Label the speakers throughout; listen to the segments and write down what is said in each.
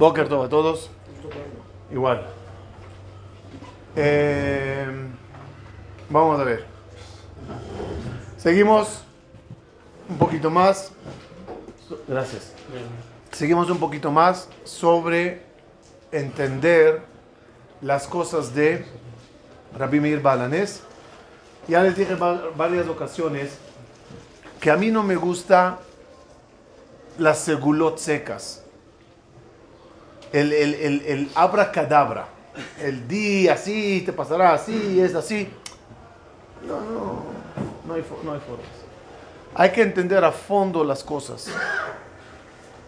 Speaker 1: Boker todo a todos. Igual. Eh, vamos a ver. Seguimos un poquito más. Gracias. Seguimos un poquito más sobre entender las cosas de Rabbi Meir Balanés. Ya les dije en varias ocasiones que a mí no me gusta las segulot secas. El, el, el, el abracadabra. El di así, te pasará así, es así. No, no, no hay, no hay formas. Hay que entender a fondo las cosas.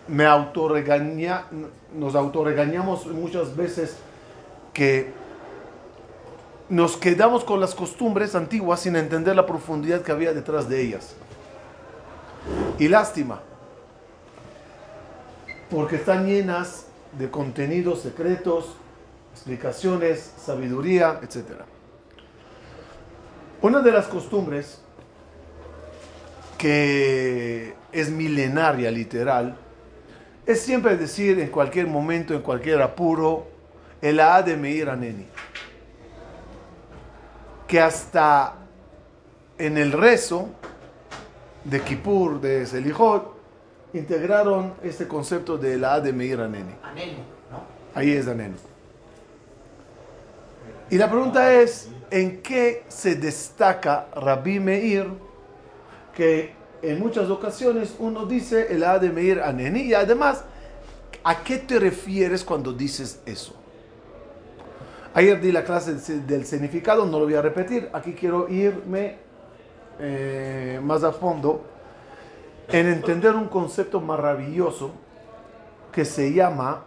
Speaker 1: Me autorregaña, nos autorregañamos muchas veces que nos quedamos con las costumbres antiguas sin entender la profundidad que había detrás de ellas. Y lástima, porque están llenas de contenidos secretos, explicaciones, sabiduría, etc. Una de las costumbres que es milenaria, literal, es siempre decir en cualquier momento, en cualquier apuro, el A de Meir Aneni. Que hasta en el rezo de Kippur, de Selijot, integraron este concepto de la de Meir Aneni. Ahí es Aneni. Y la pregunta es, ¿en qué se destaca Rabbi Meir? Que en muchas ocasiones uno dice el A de Meir Aneni y además, ¿a qué te refieres cuando dices eso? Ayer di la clase del significado, no lo voy a repetir. Aquí quiero irme eh, más a fondo en entender un concepto maravilloso que se llama,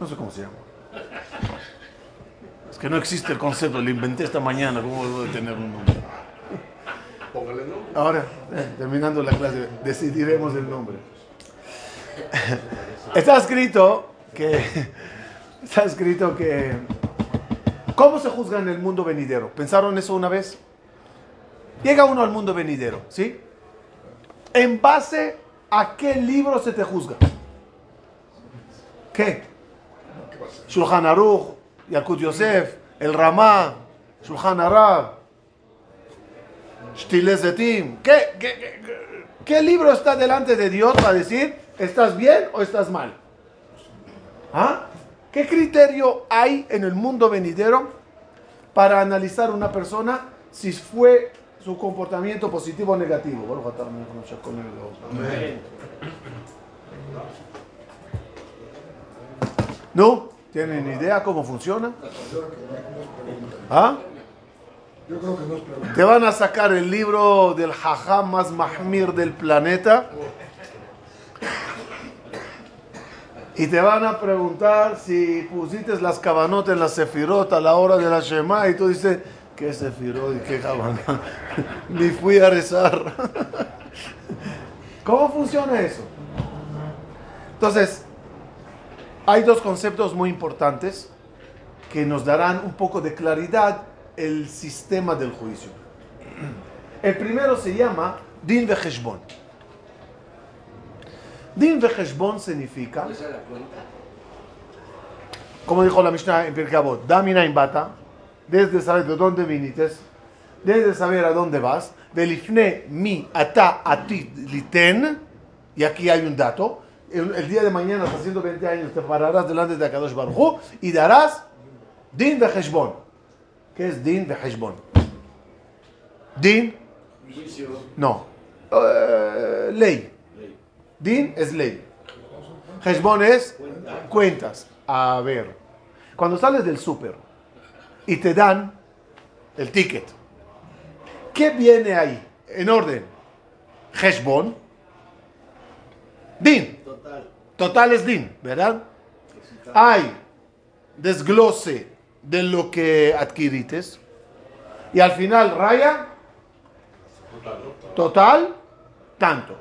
Speaker 1: no sé cómo se llama. Es que no existe el concepto, lo inventé esta mañana, ¿cómo debo de tener un nombre? Póngale nombre. Ahora, eh, terminando la clase, decidiremos el nombre. Está escrito que, está escrito que, ¿cómo se juzga en el mundo venidero? ¿Pensaron eso una vez? Llega uno al mundo venidero, ¿sí? ¿En base a qué libro se te juzga? ¿Qué? Shulchan Aruch, Yakut Yosef, el Ramá, Shulchan Arab, Shtilezetim. ¿Qué, qué, qué, qué libro está delante de Dios para decir, ¿estás bien o estás mal? ¿Ah? ¿Qué criterio hay en el mundo venidero para analizar una persona si fue su comportamiento positivo o negativo. ¿No? ¿Tienen idea cómo funciona? ¿Ah? Te van a sacar el libro del jajá más mahmir del planeta y te van a preguntar si pusiste las cabanotas en la sefirot a la hora de la Shema y tú dices, ¿Qué se firó y qué cabana? Ni fui a rezar. ¿Cómo funciona eso? Entonces, hay dos conceptos muy importantes que nos darán un poco de claridad el sistema del juicio. El primero se llama Din Vejeshbon. Din Vejeshbon significa, como dijo la Mishnah en Pirkei Avot, Damina Bata, desde saber de dónde viniste, desde saber a dónde vas, belifne mi ata ati liten, y aquí hay un dato, el, día de mañana, hasta 120 años, te pararás delante de Akadosh Baruj y darás din de Heshbon. ¿Qué es din de Heshbon? Din, no, uh, ley. Din es ley. Heshbon es cuentas. A ver, cuando sales del súper, y te dan el ticket. ¿Qué viene ahí? En orden. Heshbon. Din. Total. Total es din, ¿verdad? Hay desglose de lo que adquirites. Y al final raya. Total, tanto.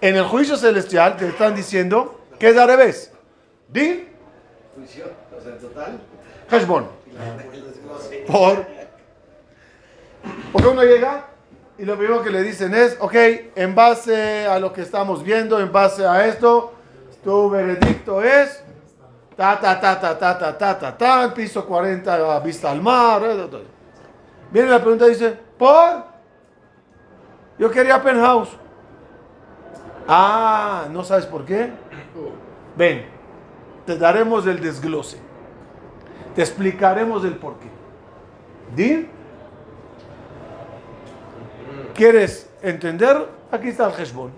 Speaker 1: En el juicio celestial te están diciendo que es al revés. Din. O sea, total. Heshbon. Por, porque uno llega y lo primero que le dicen es, ok, en base a lo que estamos viendo, en base a esto, Tu veredicto es ta ta ta ta ta ta ta ta ta, piso 40 vista al mar. Viene la pregunta y dice, ¿por? Yo quería penthouse. Ah, ¿no sabes por qué? Ven, te daremos el desglose. Te explicaremos el por qué. ¿Din? ¿Quieres entender? Aquí está el Heshbon.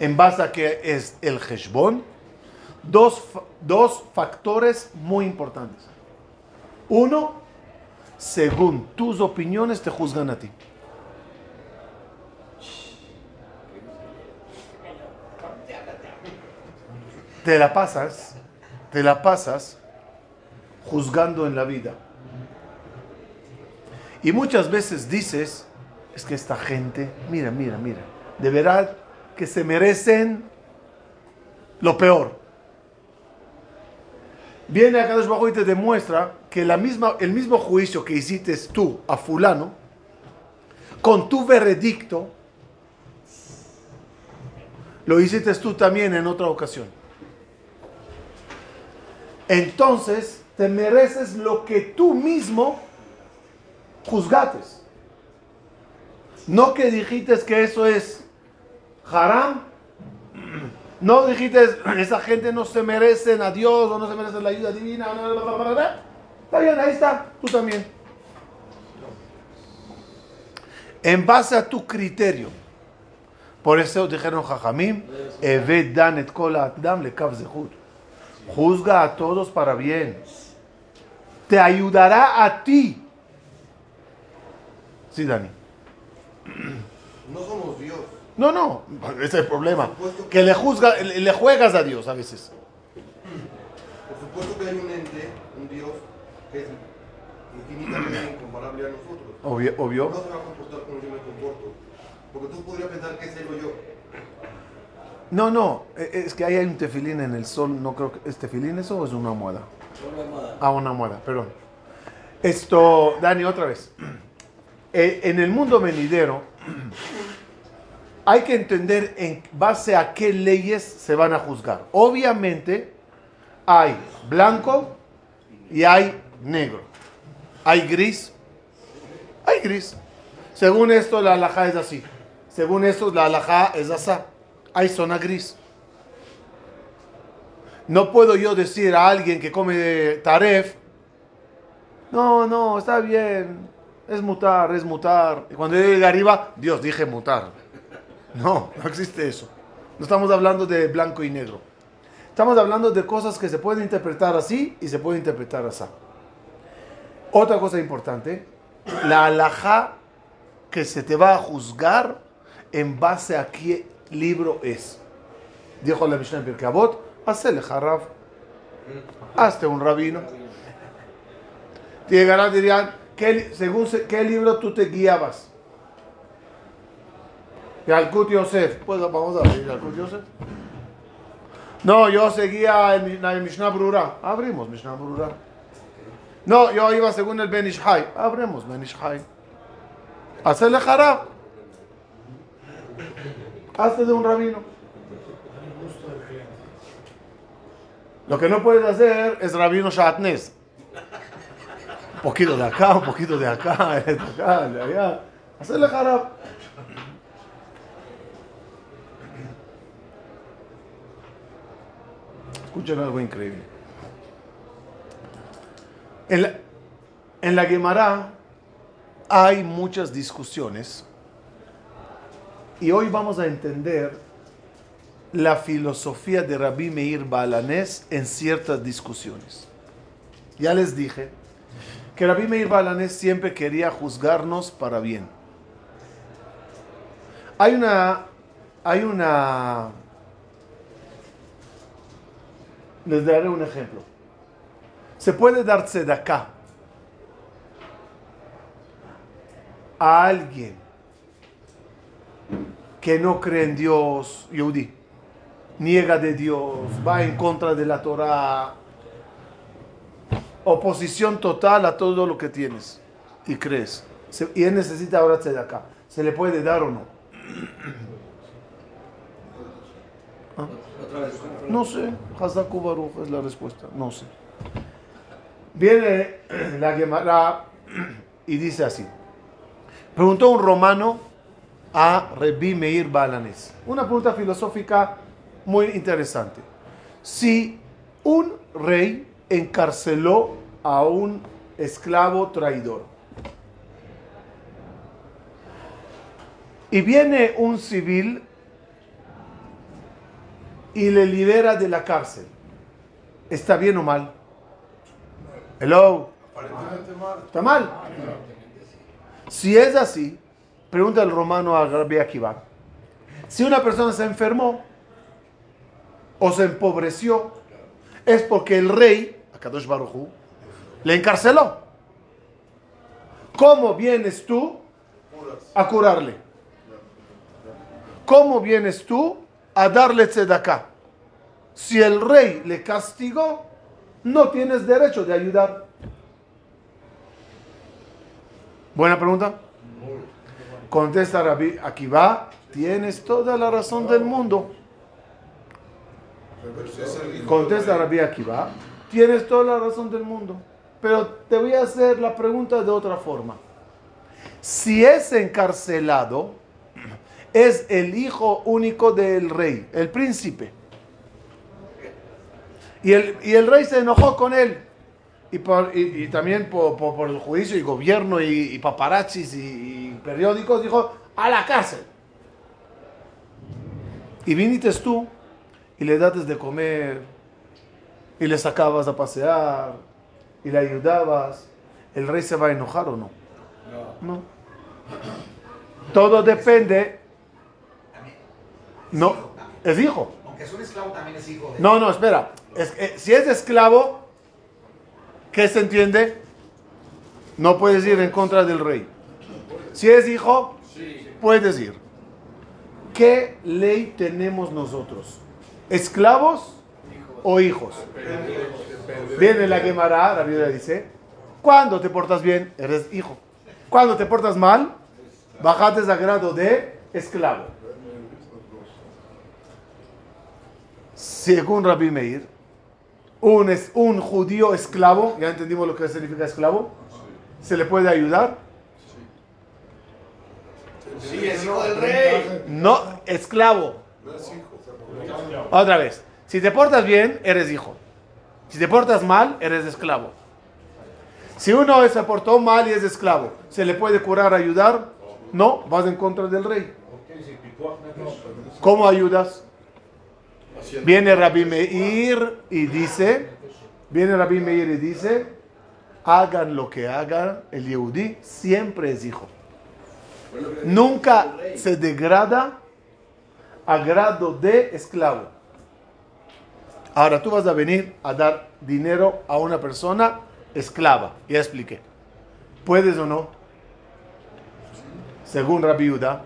Speaker 1: En base a qué es el Heshbon, dos, dos factores muy importantes. Uno, según tus opiniones te juzgan a ti. Te la pasas, te la pasas juzgando en la vida. Y muchas veces dices, es que esta gente, mira, mira, mira, de verdad que se merecen lo peor. Viene acá Bajo y te demuestra que la misma, el mismo juicio que hiciste tú a fulano, con tu veredicto, lo hiciste tú también en otra ocasión. Entonces, te mereces lo que tú mismo juzgates. No que dijiste que eso es haram. No dijiste, esa gente no se merece a Dios o no se merece la ayuda divina. Está bien, ahí está, tú también. En base a tu criterio. Por eso dijeron Jajamim, Eved dan et kol adam le Juzga a todos para bien. Te ayudará a ti Sí, Dani.
Speaker 2: No somos Dios.
Speaker 1: No, no, ese es el problema. Que le, juzga, le juegas a Dios a veces.
Speaker 2: Por supuesto que hay un ente, un Dios, que es infinitamente incomparable a nosotros.
Speaker 1: Obvio, obvio.
Speaker 2: No se va a comportar como yo me comporto. Porque tú podrías pensar que es él o yo.
Speaker 1: No, no, e, e, es que ahí hay un tefilín en el sol, no creo que es tefilín eso o es una almohada. Una almohada. Ah, una almohada, perdón. Esto, Dani, otra vez. Eh, en el mundo venidero hay que entender en base a qué leyes se van a juzgar. Obviamente hay blanco y hay negro. Hay gris. Hay gris. Según esto la alhaja es así. Según esto la alhaja es así. Hay zona gris. No puedo yo decir a alguien que come taref, no, no, está bien, es mutar, es mutar. Y cuando yo llegue arriba, Dios, dije mutar. No, no existe eso. No estamos hablando de blanco y negro. Estamos hablando de cosas que se pueden interpretar así y se pueden interpretar así. Otra cosa importante, la alhaja que se te va a juzgar en base a qué libro es. Dijo la Mishnah en Pirkabot, hazle jarraf, hazte un rabino. Llegarán dirían, ¿Qué, según qué libro tú te guiabas? Yalkut Yosef. Pues vamos a ver Yalkut Yosef. No, yo seguía el, Mishnah Brura. Abrimos Mishnah Brura. No, yo iba según el Ben Ishai. Abrimos Ben Ishai. Hacerle jarab. Hazte de un rabino. Lo que no puedes hacer es rabino Shatnes poquito de acá, un poquito de acá, de acá, de allá. Hacerle jarab. Escuchen algo increíble. En la, en la hay muchas discusiones y hoy vamos a entender la filosofía de Rabbi Meir Balanés en ciertas discusiones. Ya les dije que Rabbi Meir Balanés siempre quería juzgarnos para bien. Hay una, hay una, les daré un ejemplo. Se puede darse de acá a alguien que no cree en Dios, Yehudi, niega de Dios, va en contra de la Torah, oposición total a todo lo que tienes y crees. y él necesita ahora de acá. ¿Se le puede dar o no? ¿Ah? No sé, Hazaku Baruch es la respuesta, no sé. Viene la Gemara y dice así. Preguntó un romano a Rebi Meir Balanes. Una pregunta filosófica muy interesante. Si un rey encarceló a un esclavo traidor y viene un civil y le libera de la cárcel, ¿está bien o mal? Hello. ¿Está mal? Si es así, pregunta el romano a Rabbi Akiva. Si una persona se enfermó o se empobreció, es porque el rey, Akadosh Baruchu, le encarceló. ¿Cómo vienes tú a curarle? ¿Cómo vienes tú a darle tzedakah? Si el rey le castigó, no tienes derecho de ayudar. Buena pregunta. Contesta Rabbi Akiva, tienes toda la razón del mundo. Contesta Rabbi Akiva, tienes toda la razón del mundo. Pero te voy a hacer la pregunta de otra forma. Si es encarcelado, es el hijo único del rey, el príncipe. Y el, y el rey se enojó con él y, también por, el juicio y gobierno y, paparazzis y, periódicos, dijo, a la cárcel. Y viniste tú y le dates de comer y le sacabas a pasear y le ayudabas. ¿El rey se va a enojar o no? No. Todo depende. No, es hijo.
Speaker 3: Aunque es un esclavo, también es hijo.
Speaker 1: No, no, espera. si es esclavo, ¿Qué se entiende? No puedes ir en contra del rey. Si es hijo, puedes ir. ¿Qué ley tenemos nosotros? ¿Esclavos o hijos? Viene la Gemara, la Biblia dice, cuando te portas bien, eres hijo. Cuando te portas mal, bajate a grado de esclavo. Según Rabbi Meir, un, es, un judío esclavo, ya entendimos lo que significa esclavo, ¿se le puede ayudar?
Speaker 3: Sí, es hijo del rey.
Speaker 1: No, esclavo. Otra vez, si te portas bien, eres hijo. Si te portas mal, eres esclavo. Si uno se portó mal y es esclavo, ¿se le puede curar, ayudar? No, vas en contra del rey. ¿Cómo ayudas? Viene Rabbi Meir y dice, viene Rabbi Meir y dice, hagan lo que hagan, el Yehudi siempre es hijo. Nunca se degrada a grado de esclavo. Ahora tú vas a venir a dar dinero a una persona esclava. Ya expliqué. ¿Puedes o no? Según Rabbi Uda,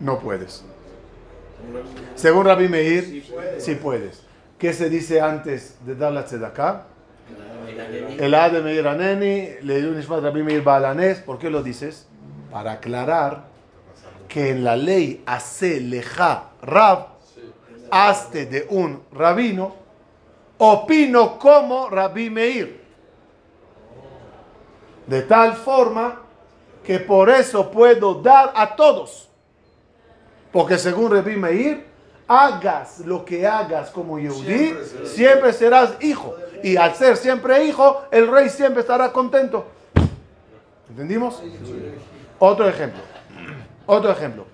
Speaker 1: no puedes. Según Rabbi Meir, sí puedes. ¿Qué se dice antes de dar la tzedakah? El A de Meir Aneni, le Rabbi Meir Balanés. ¿Por qué lo dices? Para aclarar que en la ley hace leja rab, hazte de un rabino, opino como Rabbi Meir. De tal forma que por eso puedo dar a todos porque según Rabbi Meir, hagas lo que hagas como Yehudi, siempre, serás hijo. Y al ser siempre hijo, el rey siempre estará contento. ¿Entendimos? Otro ejemplo. Otro ejemplo.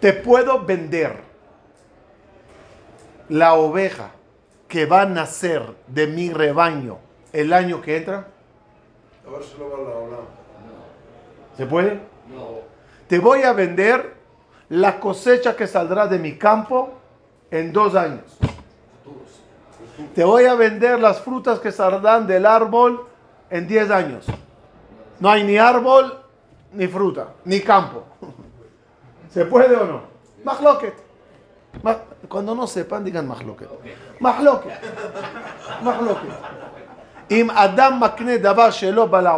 Speaker 1: Te puedo vender la oveja que va a nacer de mi rebaño el año que entra. ¿Se puede? No te voy a vender la cosecha que saldrá de mi campo en dos años. Te voy a vender las frutas que saldrán del árbol en diez años. No hay ni árbol, ni fruta, ni campo. ¿Se puede o no? Mahloket. Cuando no sepan, digan mahloket. Mahloket. Mahloket. Im Adam makne davar shelo bala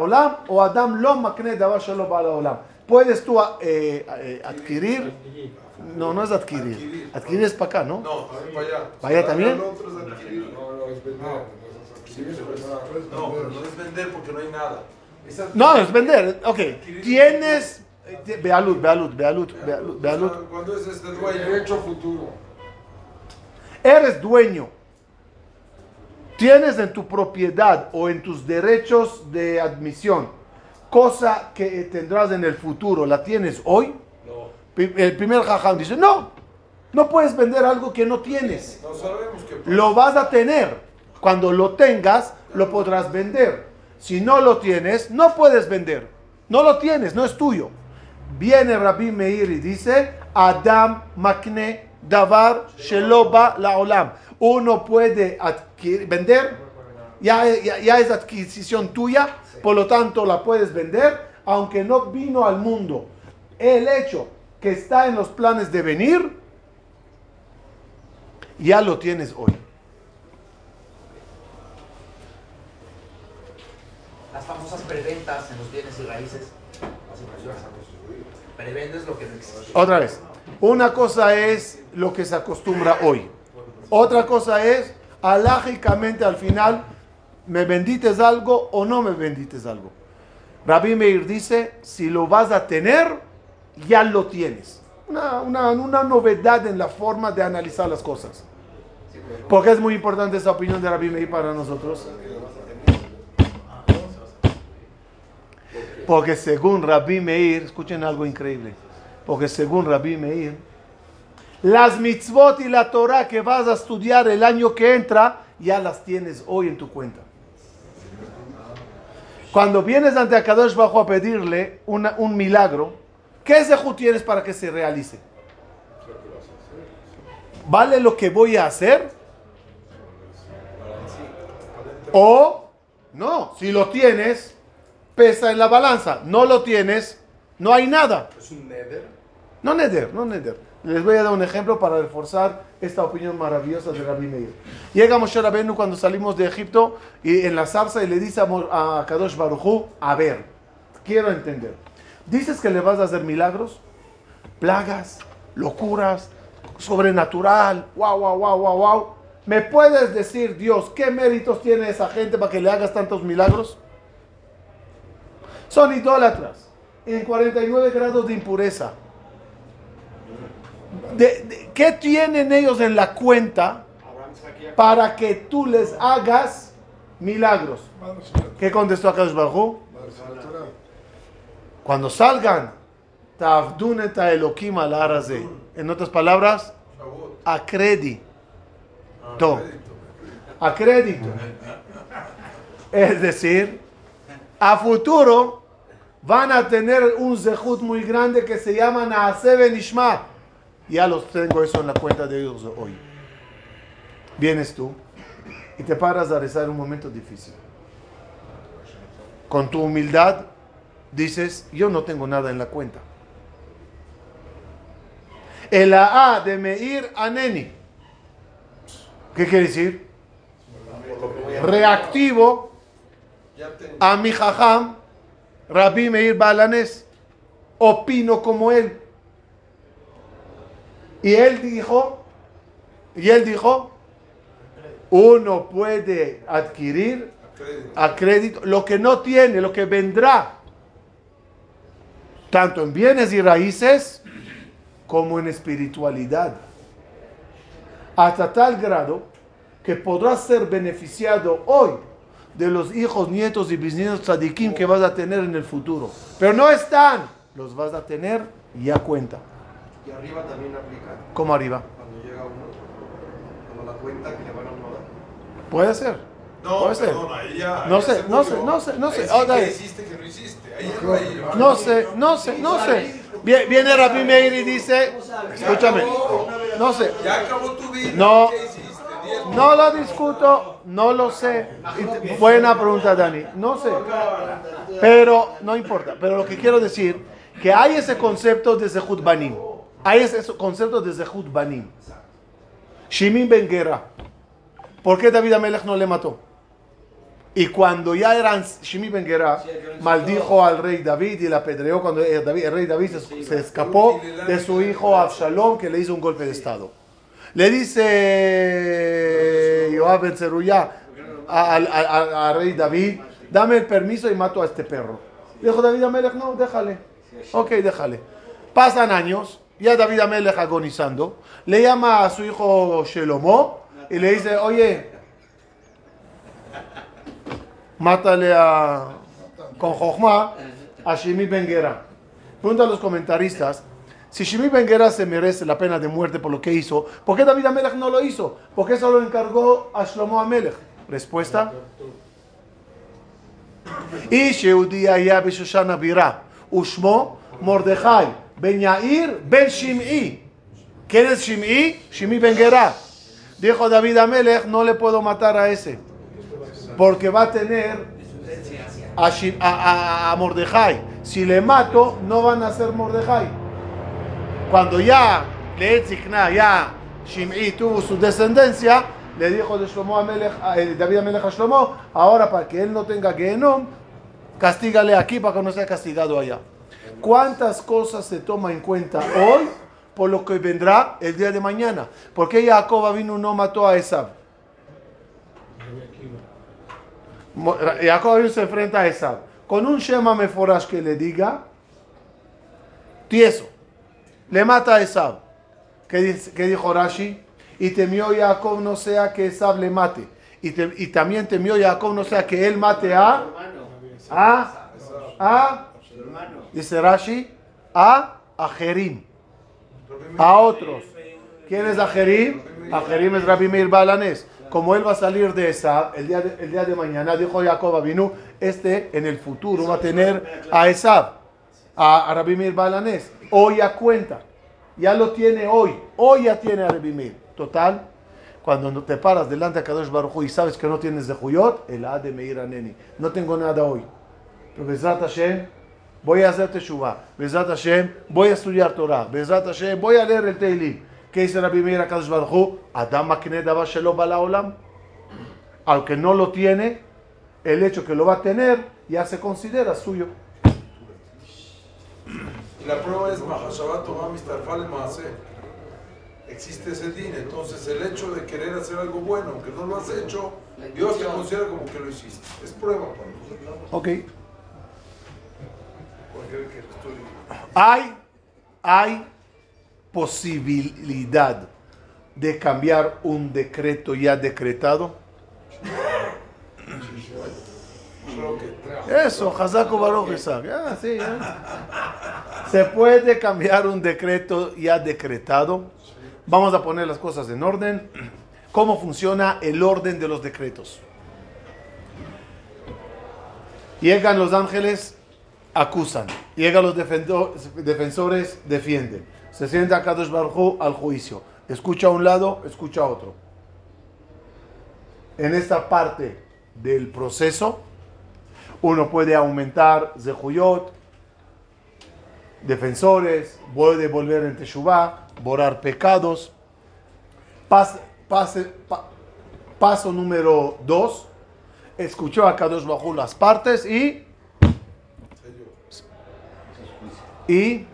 Speaker 1: o Adam lo makne davar shelo bala puedes tú eh, eh, adquirir. No, no es adquirir. Adquirir es para acá, ¿no?
Speaker 2: No, para allá.
Speaker 1: ¿Para allá también?
Speaker 2: No, no, es
Speaker 4: vender.
Speaker 2: No, pero no es vender porque no hay nada.
Speaker 1: No, es vender. Ok, tienes. eh, Bealut, bealut, bealut, bealut, bealut.
Speaker 2: Cuando es este dueño.
Speaker 4: derecho futuro.
Speaker 1: Eres dueño. Tienes en tu propiedad o en tus derechos de admisión cosa que tendrás en el futuro, ¿la tienes hoy? Pi- El primer jajam dice, no, no puedes vender algo que no tienes.
Speaker 2: No sabemos.
Speaker 1: Lo vas a tener. Cuando lo tengas, lo podrás vender. Si no lo tienes, no puedes vender. No lo tienes, no es tuyo. Viene Rabbi Meir y dice, Adam makne davar sheloba la olam. Uno puede adquirir, vender, ya, ya- ya es adquisición tuya, por lo tanto la puedes vender, aunque no vino al mundo. El hecho que está en los planes de venir, ya lo tienes hoy.
Speaker 3: Las famosas preventas en los bienes y raíces. Prevendes lo que no existe.
Speaker 1: Otra vez, una cosa es lo que se acostumbra hoy. Otra cosa es, alágicamente al final, ¿me bendites algo o no me bendites algo? Rabbi Meir dice, si lo vas a tener, ya lo tienes. Una, una- una novedad en la forma de analizar las cosas. Porque es muy importante esa opinión de Rabbi Meir para nosotros. Porque según Rabbi Meir, escuchen algo increíble. Porque según Rabbi Meir, las mitzvot y la Torah que vas a estudiar el año que entra, ya las tienes hoy en tu cuenta. Cuando vienes ante Akadosh Bajo a pedirle una- un milagro, ¿qué zehut tienes para que se realice? ¿Vale lo que voy a hacer? O, no, si lo tienes, pesa en la balanza. No lo tienes, no hay nada.
Speaker 4: Es un nether.
Speaker 1: No neder, no neder. Les voy a dar un ejemplo para reforzar esta opinión maravillosa de Rabbi Meir. Llega Moshe Rabbeinu cuando salimos de Egipto y en la zarza y le dice a Kadosh Barujú, a ver, quiero entender. ¿Dices que le vas a hacer milagros? Plagas, locuras, sobrenatural, wow, wow, wow, wow, wow. ¿Me puedes decir, Dios, qué méritos tiene esa gente para que le hagas tantos milagros? Son idólatras, en 49 grados de impureza. De- de- ¿Qué tienen ellos en la cuenta para que tú les hagas milagros? ¿Qué contestó Akadosh Baruj Cuando salgan. En otras palabras, a crédito. A crédito. Es decir, a futuro van a tener un zehut muy grande que se llama Naaseh Benishma. Ya los tengo eso en la cuenta de ellos hoy. Vienes tú y te paras a rezar un momento difícil. Con tu humildad dices, yo no tengo nada en la cuenta. El A de Meir Aneni. ¿Qué quiere decir? Reactivo a mi jajam, Rabbi Meir Balanes. Opino como él. Y él dijo, y él dijo, uno puede adquirir a crédito lo que no tiene, lo que vendrá, tanto en bienes y raíces como en espiritualidad. Hasta tal grado que podrás ser beneficiado hoy de los hijos, nietos y bisnietos tzadikim que vas a tener en el futuro. Pero no están, los vas a tener y ya cuenta.
Speaker 2: Y arriba también aplica
Speaker 1: Como arriba.
Speaker 2: cuando llega uno, cuando la cuenta que le van a uno dar.
Speaker 1: Puede ser.
Speaker 2: No,
Speaker 1: Puede ser.
Speaker 2: perdón, ahí ya.
Speaker 1: No sé, no
Speaker 2: murió.
Speaker 1: sé, no sé, no sé.
Speaker 2: Ahí sí que hiciste que no hiciste. Ahí no hay-
Speaker 1: No sé, no sé, no sé. Vie- Viene Rabbi Meir y dice, escúchame, no sé,
Speaker 2: Ya acabó tu vida.
Speaker 1: No.
Speaker 2: ¿Qué hiciste? Diez
Speaker 1: no lo discuto, no lo sé. Buena pregunta, Dani, no sé. Pero no importa, pero lo que quiero decir, que hay ese concepto de Zehut Banim. Hay ese concepto de Zehut Banim. Shimin Ben Gera. ¿Por qué David Amelech no le mató? Y cuando ya eran Shimi Ben Gera, maldijo al rey David y la apedreó cuando el, David- el rey David se, se escapó de su hijo Absalom que le hizo un golpe de estado. Le dice Joab Ben al rey David, dame el permiso y mato a este perro. Dijo David Amelech, no, déjale. Ok, déjale. Pasan años, ya David Amelech agonizando, le llama a su hijo Shelomó y le dice, oye, mátale a, con Jochma a Shimi Benguera. Pregunta a los comentaristas, si Shimi Benguera se merece la pena de muerte por lo que hizo, ¿por qué David Amelech no lo hizo? ¿Por qué solo encargó a Shlomo Amelech? Respuesta. Y Shehudi Ayah Bishoshana Bira, Ushmo Mordechai. Ben Yair Ben Shim'i. ¿Quién es Shim'i? Shim'i Ben Gerá. Dijo David Amelech, no le puedo matar a ese. Porque va a tener a, a, Mordejai. Si le mato, no van a ser Mordejai. Cuando ya le Leetzikna, ya Shim'i tuvo su descendencia, le dijo de Shlomo Amelech, eh, David Amelech a Shlomo, ahora para que él no tenga Gehenom, castígale aquí para que no sea castigado allá. ¿Cuántas cosas se toma en cuenta hoy por lo que vendrá el día de mañana? ¿Por qué Jacob vino no mató a Esab? Jacob se enfrenta a Esab. Con un Shema Meforash que le diga, tieso, le mata a Esab. ¿Qué, qué dijo Rashi? Y temió Jacob no sea que Esab le mate. Y, te- y también temió Jacob no sea que él mate a... A... A... Dice Rashi, a Ajerim, a otros. ¿Quién es Ajerim? Ajerim es Rabbi Meir Balanés. Como él va a salir de esa, el día de, el día de mañana, dijo Jacob Avinu, este en el futuro va a tener a Esab, a, a Rabbi Balanés. Hoy ya cuenta, ya lo tiene hoy, hoy ya tiene a Rabbi. Total, cuando te paras delante de Kadosh Baruj y sabes que no tienes de Juyot, el A de Meir Aneni. No tengo nada hoy. Pero Hashem, voy a hacer Teshuvah. Bezrat Hashem, voy a estudiar Torah. Bezrat Hashem, voy a leer el Teilim. ¿Qué dice Rabbi Meir Akadosh Baruj Hu? Adam makne bala olam. Aunque no lo tiene, el hecho que lo va a tener ya se considera suyo.
Speaker 4: Y la prueba es. Existe ese din, entonces el hecho de querer hacer algo bueno, aunque no lo has hecho, Dios te considera como que lo hiciste. Es prueba para nosotros.
Speaker 1: Ok. Hay, hay posibilidad de cambiar un decreto ya decretado. Eso, Hazako Baruch. Ah, sí, ya. Se puede cambiar un decreto ya decretado. Vamos a poner las cosas en orden. ¿Cómo funciona el orden de los decretos? Llegan los ángeles, acusan. Llegan los defensores, defienden. Se sienta Kadosh Baruj Hu al juicio. Escucha a un lado, escucha a otro. En esta parte del proceso, uno puede aumentar Zehuyot, defensores, puede volver en Teshuvah, borrar pecados. Paso número dos, escuchó a Kadosh Bajú las partes y, y,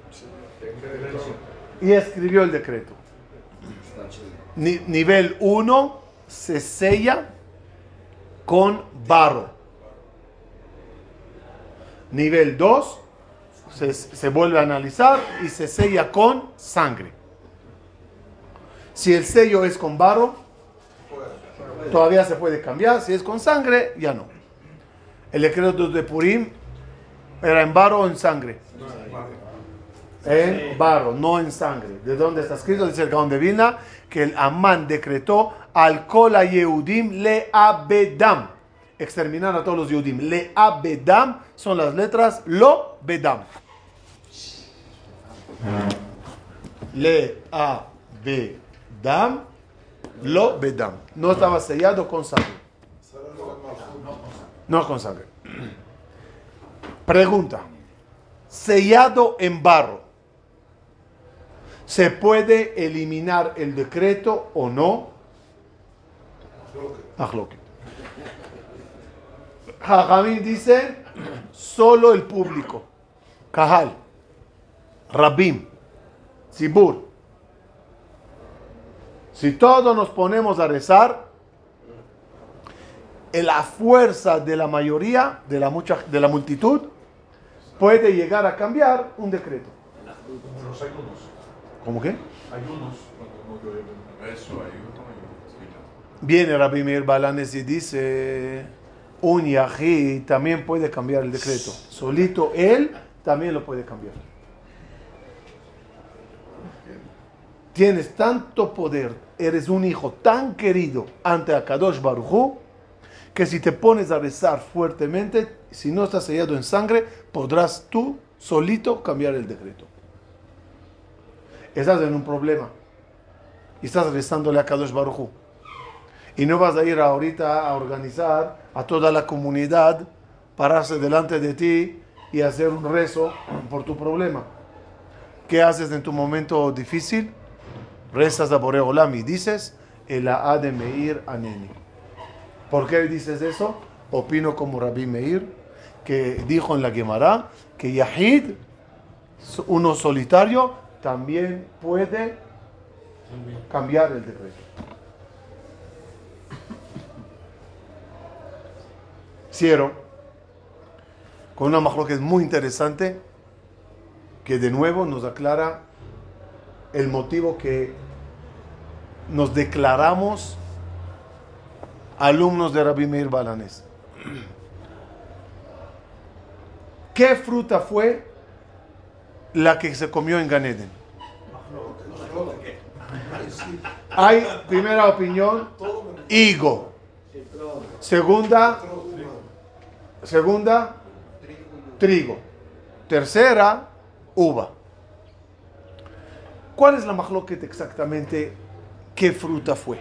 Speaker 1: y escribió el decreto. Ni- nivel 1 se sella con barro. Nivel 2 se, se vuelve a analizar y se sella con sangre. Si el sello es con barro, todavía se puede cambiar. Si es con sangre, ya no. El decreto de Purim era en barro o en sangre. En barro, no en sangre. ¿De dónde está escrito? Dice el Gaón de Vilna que el Amán decretó al Kol Yehudim le abedam. Exterminar a todos los Yehudim. Le abedam son las letras lo bedam. Le abedam, lo bedam. No estaba sellado con sangre. No con sangre. Pregunta. Sellado en barro. ¿Se puede eliminar el decreto o no? Jajamín dice solo el público. Kahal, Rabim, Sibur. Si todos nos ponemos a rezar, la fuerza de la mayoría, de la, mucha, de la multitud, puede llegar a cambiar un decreto. ¿Cómo qué?
Speaker 4: Ayunos. Eso, ayuno
Speaker 1: Viene Rabbi Meir Balanes y dice, un yají también puede cambiar el decreto. Solito él también lo puede cambiar. Tienes tanto poder, eres un hijo tan querido ante Akadosh Baruj que si te pones a rezar fuertemente, si no estás sellado en sangre, podrás tú solito cambiar el decreto. Estás en un problema y estás rezándole a Kadosh Baruj Y no vas a ir ahorita a organizar a toda la comunidad, pararse delante de ti y hacer un rezo por tu problema. ¿Qué haces en tu momento difícil? Rezas a Boreolam y dices, el A de Meir Aneni. ¿Por qué dices eso? Opino como Rabbi Meir, que dijo en la Gemara que Yahid, uno solitario, también puede cambiar el decreto. Cierro con una majlo que es muy interesante, que de nuevo nos aclara el motivo que nos declaramos alumnos de Rabbi Meir Balanes. ¿Qué fruta fue la que se comió en Ganeden? Hay, primera opinión, higo. Segunda, segunda, trigo. Tercera, uva. ¿Cuál es la mahloket exactamente? ¿Qué fruta fue?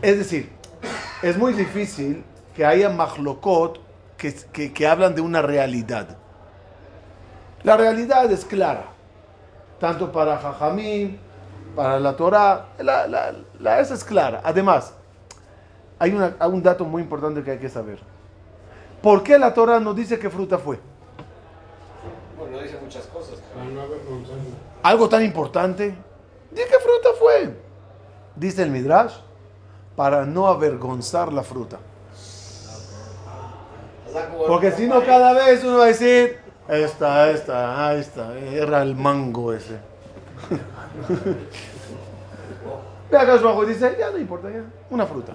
Speaker 1: Es decir, es muy difícil que haya mahlokot que, que, que hablan de una realidad. La realidad es clara, tanto para Jajamín, para la Torah, la, la, la, esa es clara. Además, hay una, un dato muy importante que hay que saber. ¿Por qué la Torah no dice qué fruta fue?
Speaker 3: Bueno, no dice muchas cosas.
Speaker 1: Algo tan importante. ¿De qué fruta fue? Dice el Midrash, para no avergonzar la fruta. Porque si no, cada vez uno va a decir, esta, esta, ah, esta, era el mango ese. Ve acá abajo y dice, ya no importa, ya, una fruta.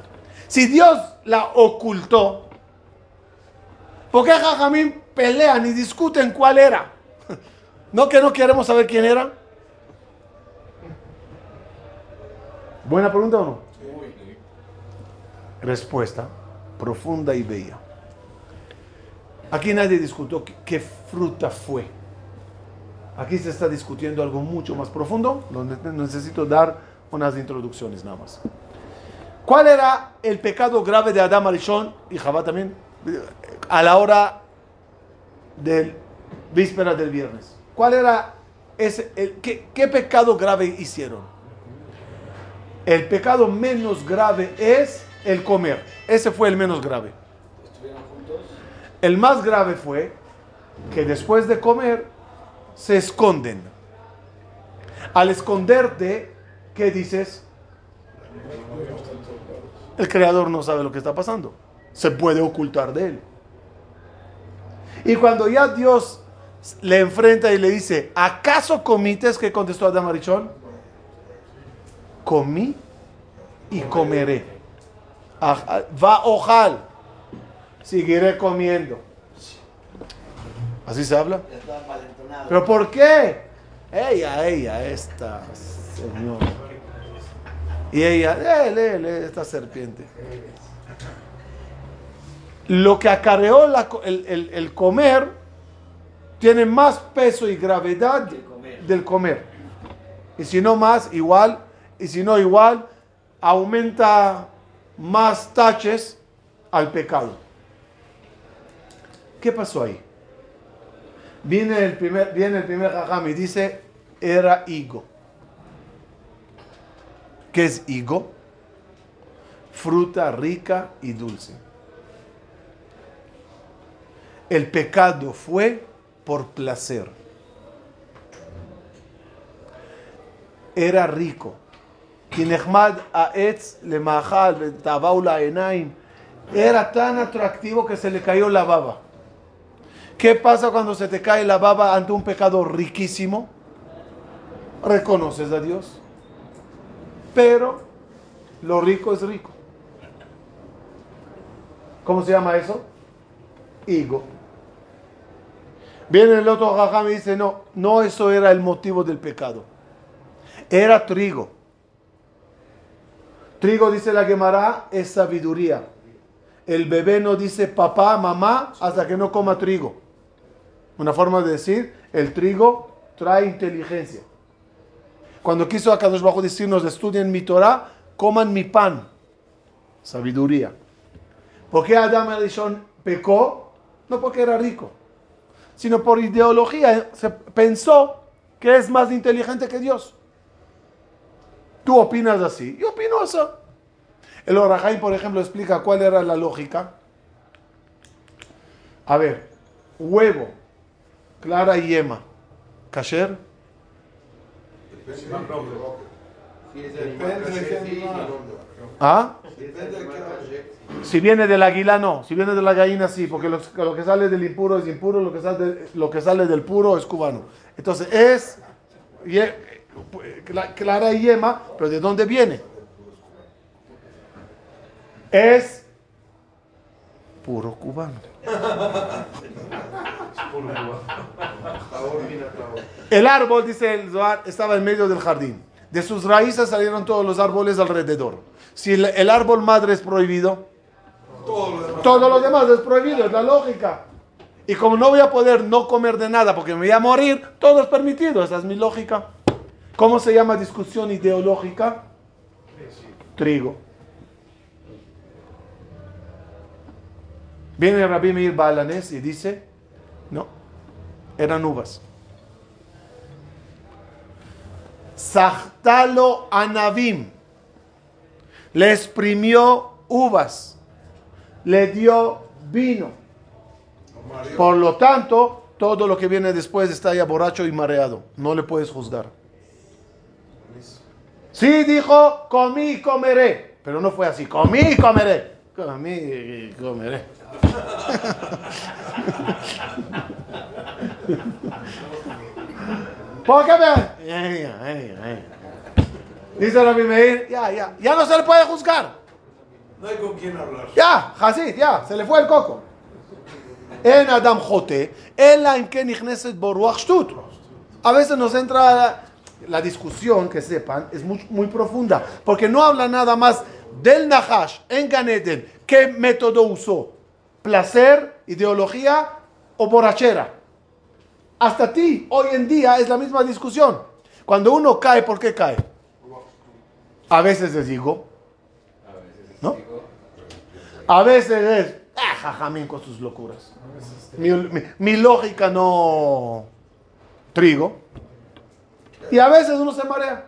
Speaker 1: Si Dios la ocultó, ¿por qué Jajamín pelean y discuten cuál era? ¿No que no queremos saber quién era? ¿Buena pregunta o no? Respuesta profunda y bella. Aquí nadie discutió qué fruta fue. Aquí se está discutiendo algo mucho más profundo. Donde necesito dar unas introducciones nada más. ¿Cuál era el pecado grave de Adam Arishon y Jabá también a la hora del víspera del viernes? ¿Cuál era ese, el, qué, qué pecado grave hicieron? El pecado menos grave es el comer. Ese fue el menos grave. El más grave fue que después de comer se esconden. Al esconderte, ¿qué dices? El creador no sabe lo que está pasando. Se puede ocultar de él. Y cuando ya Dios le enfrenta y le dice, ¿acaso comites? que contestó Adam Arichón? Comí y comeré. Va ojal. Seguiré comiendo. ¿Así se habla? ¿Pero por qué? Ella, ella, esta señora. Y ella, él, él, esta serpiente. Lo que acarreó la, el, el, el, comer tiene más peso y gravedad del comer. Y si no más, igual. Y si no igual, aumenta más taches al pecado. ¿Qué pasó ahí? Viene el primer, viene el primer jajam y dice, era higo. ¿Qué es higo? Fruta rica y dulce. El pecado fue por placer. Era rico. Era tan atractivo que se le cayó la baba. ¿Qué pasa cuando se te cae la baba ante un pecado riquísimo? Reconoces a Dios. Pero lo rico es rico. ¿Cómo se llama eso? Higo. Viene el otro jajam y dice, no, no eso era el motivo del pecado. Era trigo. Trigo, dice la Gemara, es sabiduría. El bebé no dice papá, mamá, hasta que no coma trigo. Una forma de decir, el trigo trae inteligencia. Cuando quiso Akadosh Bajo decirnos, estudien mi Torah, coman mi pan. Sabiduría. ¿Por qué Adam Arishon pecó? No porque era rico, sino por ideología. Se pensó que es más inteligente que Dios. Tú opinas así, yo opino eso. El Orahaim, por ejemplo, explica cuál era la lógica. A ver, huevo, clara y yema, ¿kasher? ¿Ah? Si viene del águila, no. Si viene de la gallina, sí. Porque lo, que sale del impuro es impuro, lo que, sale, lo que sale del puro es cubano. Entonces, es clara y yema, pero ¿de dónde viene? Es puro cubano. El árbol, dice el Zohar, estaba en medio del jardín. De sus raíces salieron todos los árboles alrededor. Si el, árbol madre es prohibido, todo lo, demás. es prohibido, es la lógica. Y como no voy a poder no comer de nada porque me voy a morir, todo es permitido. Esa es mi lógica. ¿Cómo se llama discusión ideológica? Trigo. Viene Rabbi Meir Balanés y dice, no, eran uvas. Sachtalo Anavim. Le exprimió uvas. Le dio vino. Por lo tanto, todo lo que viene después está ya borracho y mareado. No le puedes juzgar. Sí dijo, comí y comeré. Pero no fue así. Comí y comeré. Comí y comeré. ¿Por qué me.? Dice Rabbi Meir, ya, ya, ya no se le puede juzgar.
Speaker 4: No hay con quién hablar.
Speaker 1: Ya, Hasid, ya, se le fue el coco. En Adam Jote, en la en que A veces nos entra la discusión, que sepan, es muy, muy profunda, porque no habla nada más del Nahash en Ganeden, qué método usó, placer, ideología o borrachera. Hasta ti, hoy en día, es la misma discusión. Cuando uno cae, ¿por qué cae? A veces les digo, ¿no? A veces es, ah, jajamín con sus locuras. Mi, lógica no trigo. Y a veces uno se marea.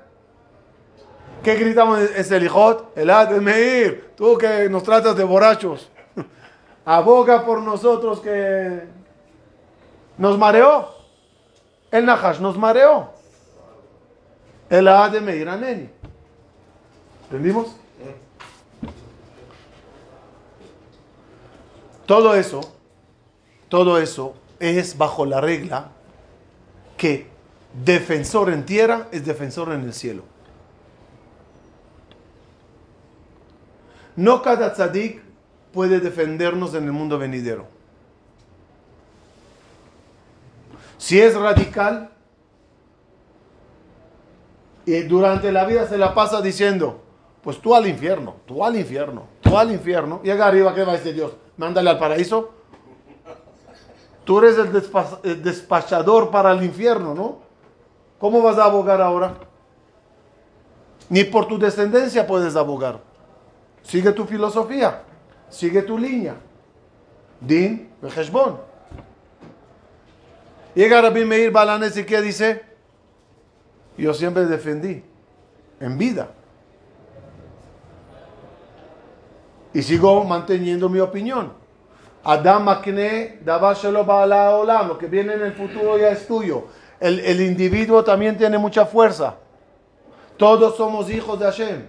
Speaker 1: ¿Qué gritamos? Es el hijot, el Meir, tú que nos tratas de borrachos. Aboga por nosotros que nos mareó. El Nahash nos mareó. El de Meir Aneni. ¿Entendimos? Todo eso, todo eso es bajo la regla que defensor en tierra es defensor en el cielo. No cada tzadik puede defendernos en el mundo venidero. Si es radical y durante la vida se la pasa diciendo, pues tú al infierno, tú al infierno, tú al infierno, llega arriba, ¿qué va a decir Dios? Mándale al paraíso. Tú eres el, despachador para el infierno, ¿no? ¿Cómo vas a abogar ahora? Ni por tu descendencia puedes abogar. Sigue tu filosofía, sigue tu línea. Din, Bejeshbon. Llega Rabbi Meir Balanes y ¿qué dice? Yo siempre defendí en vida. Y sigo manteniendo mi opinión. Adam Akne, Dabashelo Baala Olam, lo que viene en el futuro ya es tuyo. El, el individuo también tiene mucha fuerza. Todos somos hijos de Hashem.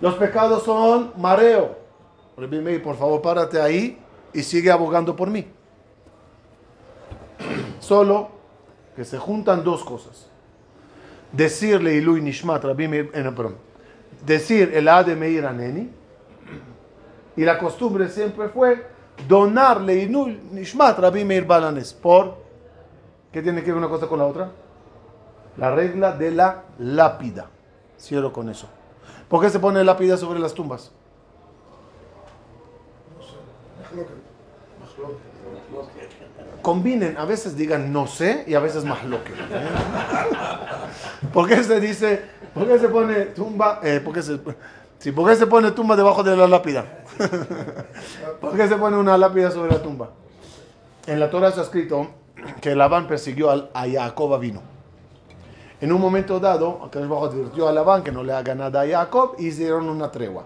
Speaker 1: Los pecados son mareo. Rabbi Meir, por favor, párate ahí y sigue abogando por mí. Solo que se juntan dos cosas. Decirle Ilui Nishmat, Rabbi Meir, eh, perdón. Decir el Ade Meir Aneni. Y la costumbre siempre fue donarle Ilui Nishmat, Rabbi Meir Balanes. ¿Por? ¿Qué tiene que ver una cosa con la otra? La regla de la lápida. Cierro con eso. ¿Por qué se pone lápida sobre las tumbas? Combinen, a veces digan no sé y a veces más lo que. ¿Por qué se dice, por qué se pone tumba, eh, por, qué se, sí, ¿por qué se pone tumba debajo de la lápida? ¿Por qué se pone una lápida sobre la tumba? En la Torah está escrito que Labán persiguió al- a Jacob vino. En un momento dado, Akadosh Hu advirtió a Labán que no le haga nada a Jacob y hicieron una tregua.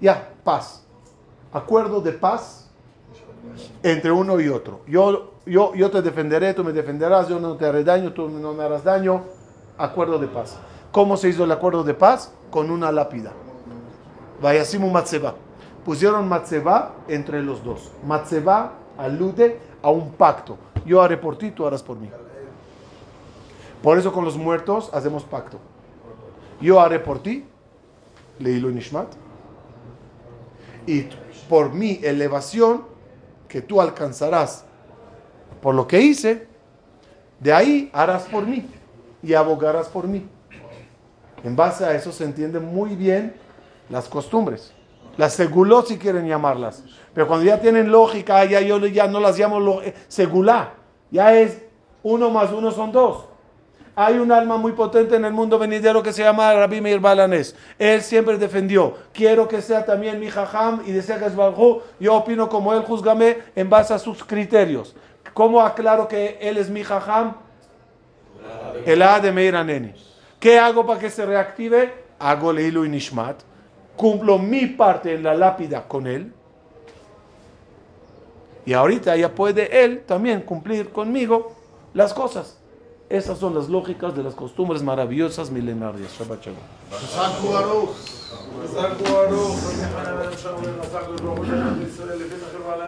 Speaker 1: Ya, paz. Acuerdo de paz entre uno y otro. Yo, yo, te defenderé, tú me defenderás, yo no te haré daño, tú no me harás daño. Acuerdo de paz. ¿Cómo se hizo el acuerdo de paz? Con una lápida. Vayasimu Matzeba. Pusieron Matzeba entre los dos. Matzeba alude a un pacto. Yo haré por ti, tú harás por mí. Por eso con los muertos hacemos pacto. Yo haré por ti, Leilu Nishmat, y por mi elevación que tú alcanzarás por lo que hice, de ahí harás por mí y abogarás por mí. En base a eso se entienden muy bien las costumbres. Las seguló si quieren llamarlas. Pero cuando ya tienen lógica, ya yo ya no las llamo eh, segulá. Ya es uno más uno son dos. Hay un alma muy potente en el mundo venidero que se llama Rabbi Meir Balanés. Él siempre defendió. Quiero que sea también mi jajam y desea que es. Yo opino como él, juzgame en base a sus criterios. ¿Cómo aclaro que él es mi jajam? El A de Meir Aneni. ¿Qué hago para que se reactive? Hago Leilu y Nishmat. Cumplo mi parte en la lápida con él. Y ahorita ya puede él también cumplir conmigo las cosas. Esas son las lógicas de las costumbres maravillosas milenarias. Shabbat shalom.